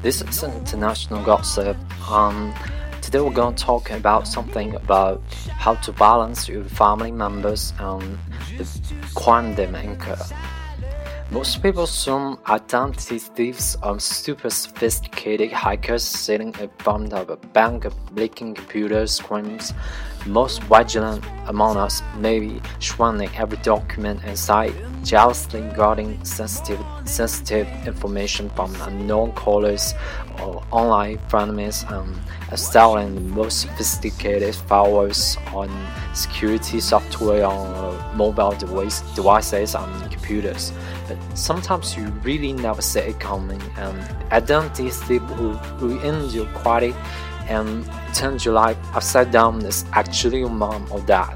This is an international gossip. Um, today we're going to talk about something about how to balance your family members and the quantum anchor. Most people assume identity thieves are super sophisticated hackers sitting in front of a bank of leaking computer screens. Most vigilant among us may be scanning every document inside, jealously guarding sensitive, sensitive information from unknown callers or online frenemies, um, and installing the most sophisticated firewalls on security software on uh, mobile device, devices and computers but sometimes you really never see it coming, and identity thief will ruin your quality and turn your life upside down is actually your mom or dad.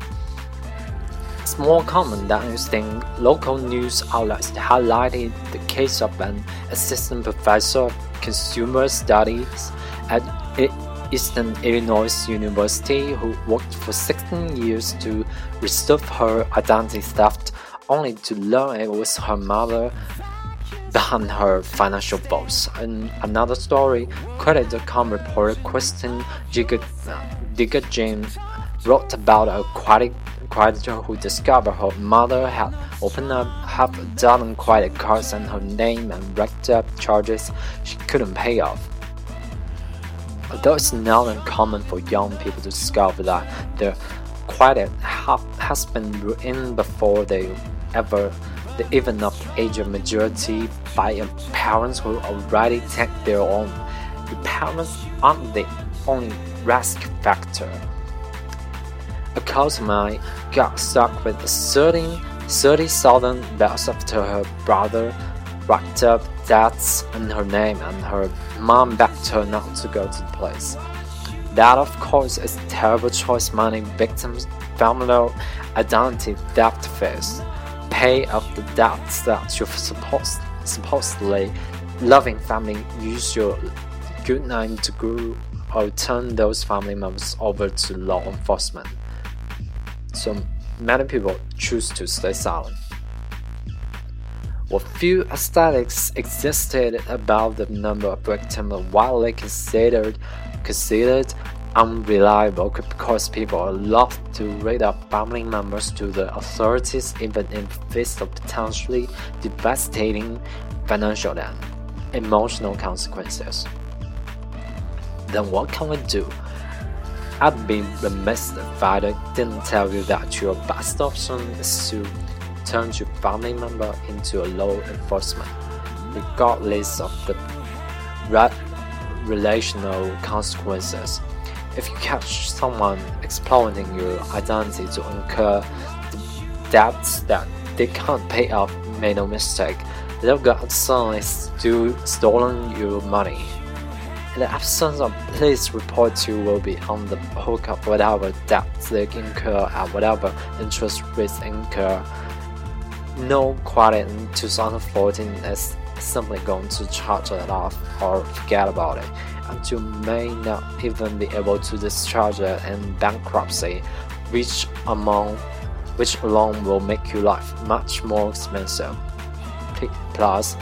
It's more common than you think. Local news outlets highlighted the case of an assistant professor of consumer studies at Eastern Illinois University who worked for 16 years to resolve her identity theft only to learn it was her mother behind her financial woes. In another story, Credit.com reporter Kristen uh, James wrote about a creditor who discovered her mother had opened up half a dozen credit cards in her name and racked up charges she couldn't pay off. Although it's not uncommon for young people to discover that their credit has been ruined before they ever the even of age of majority by parents who already take their own. The parents aren't the only risk factor. A customer got stuck with 13 30,000 bells after her brother racked up debts in her name and her mom begged her not to go to the place. That, of course, is a terrible choice many victims' family identity theft face pay off the debts that your supposed, supposedly loving family use your good name to grow or turn those family members over to law enforcement. So many people choose to stay silent. What few aesthetics existed about the number of victims widely considered considered unreliable because people love to read up family members to the authorities even in face of potentially devastating financial and emotional consequences. Then what can we do? I'd be remiss if I didn't tell you that your best option is to turn your family member into a law enforcement, regardless of the relational consequences. If you catch someone exploiting your identity to incur debts that they can't pay off, make no mistake, they've got suddenly to stolen your money. The absence of police reports, you will be on the hook of whatever debts they incur at whatever interest rates incur. No credit in 2014 is simply going to charge it off or forget about it and you may not even be able to discharge it in bankruptcy, which among which alone will make your life much more expensive. Plus,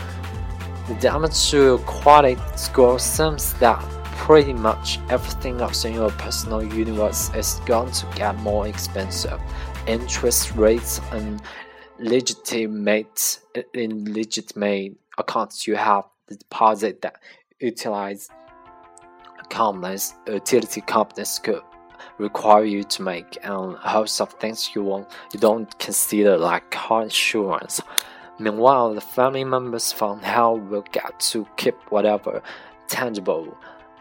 the damage to credit score seems that pretty much everything else in your personal universe is going to get more expensive. Interest rates and legitimate illegitimate accounts you have the deposit that utilize companies, utility companies could require you to make and a host of things you won't you don't consider like car insurance. Meanwhile, the family members from hell will get to keep whatever tangible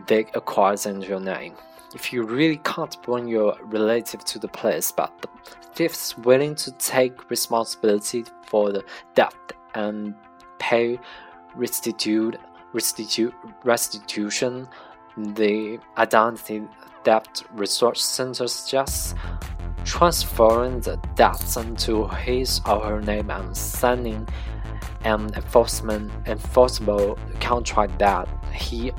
they acquired in your name. If you really can't bring your relative to the place, but the fifth's willing to take responsibility for the debt and pay restitute, restitute, restitution the identity theft resource center suggests transferring the debts into his or her name and signing an enforcement enforceable contract that he,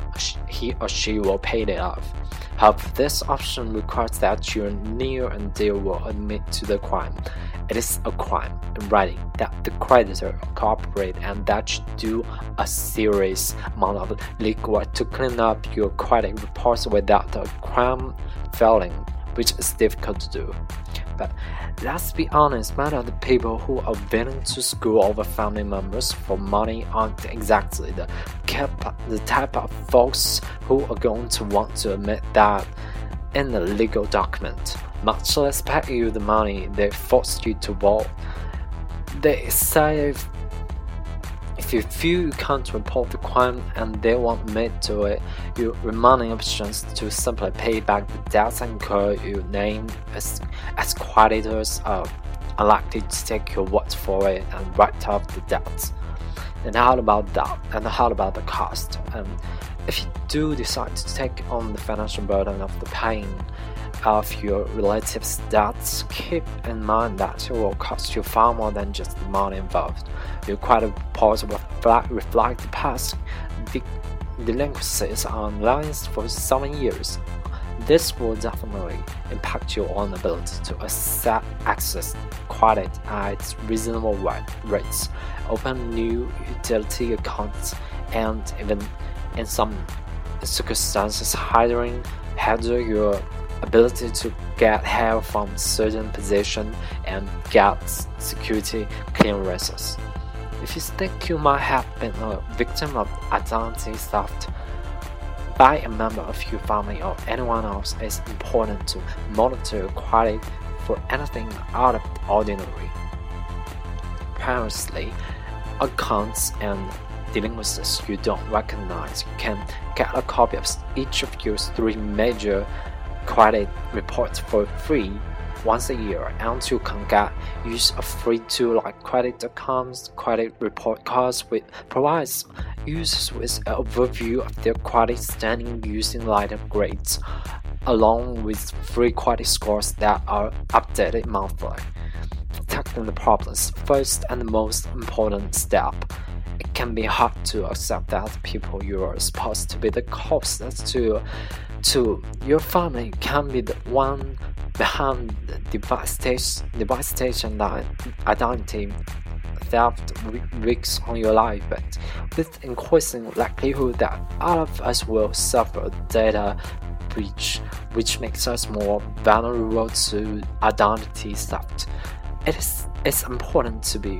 he or she will pay it off. However, this option requires that your near and dear will admit to the crime. It is a crime in writing that the creditor cooperate and that you do a serious amount of legal work to clean up your credit reports without the crime failing, which is difficult to do. But let's be honest, many of the people who are willing to screw over family members for money aren't exactly the, the type of folks who are going to want to admit that in a legal document, much less pay you the money they forced you to vote. They say if, you feel you can't report the crime and they won't admit to it, your remaining options to simply pay back the debts incurred you name as, as creditors are unlikely to take your word for it and write off the debts. And how about that? And how about the cost? Um, if you do decide to take on the financial burden of the pain of your relatives' debts, keep in mind that it will cost you far more than just the money involved. Your credit reports will reflect the past delinquencies on lines for seven years. This will definitely impact your own ability to access credit at reasonable rates, open new utility accounts, and even in some circumstances hindering hinder your ability to get help from certain position and get security clearances. If you think you might have been a victim of identity theft by a member of your family or anyone else, it's important to monitor your credit for anything out of the ordinary. Previously, accounts and delinquencies you don't recognize, you can get a copy of each of your three major credit reports for free once a year and you can use of free tool like credit.com's credit report cards which provides users with an overview of their credit standing using lighter grades along with free credit scores that are updated monthly. Tackling the problems first and the most important step can be hard to accept that people you are supposed to be the closest to to your family can be the one behind the devastation, devastation that identity theft wreaks on your life, but with increasing likelihood that all of us will suffer data breach, which makes us more vulnerable to identity theft. It is it's important to be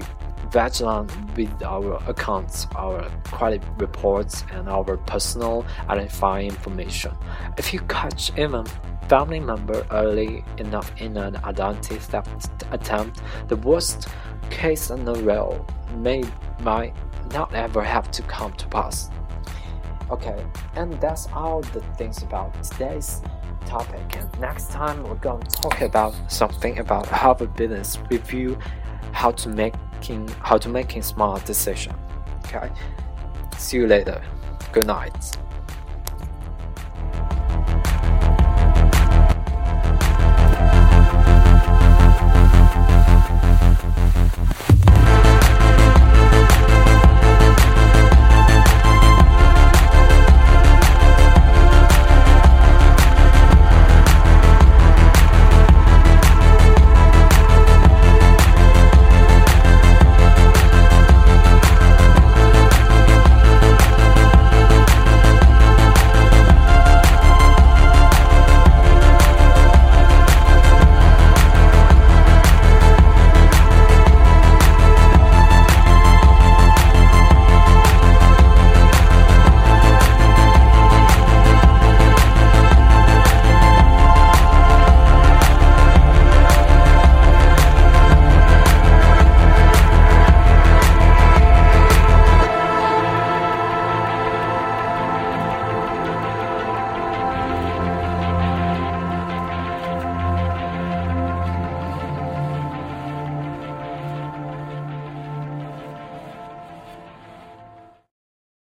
vigilant um, with our accounts, our credit reports, and our personal identifying information. If you catch even family member early enough in an identity theft attempt, the worst case scenario may might not ever have to come to pass. Okay, and that's all the things about today's topic. And next time we're going to talk about something about how Harvard Business Review, how to make making how to making smart decision. Okay. See you later. Good night.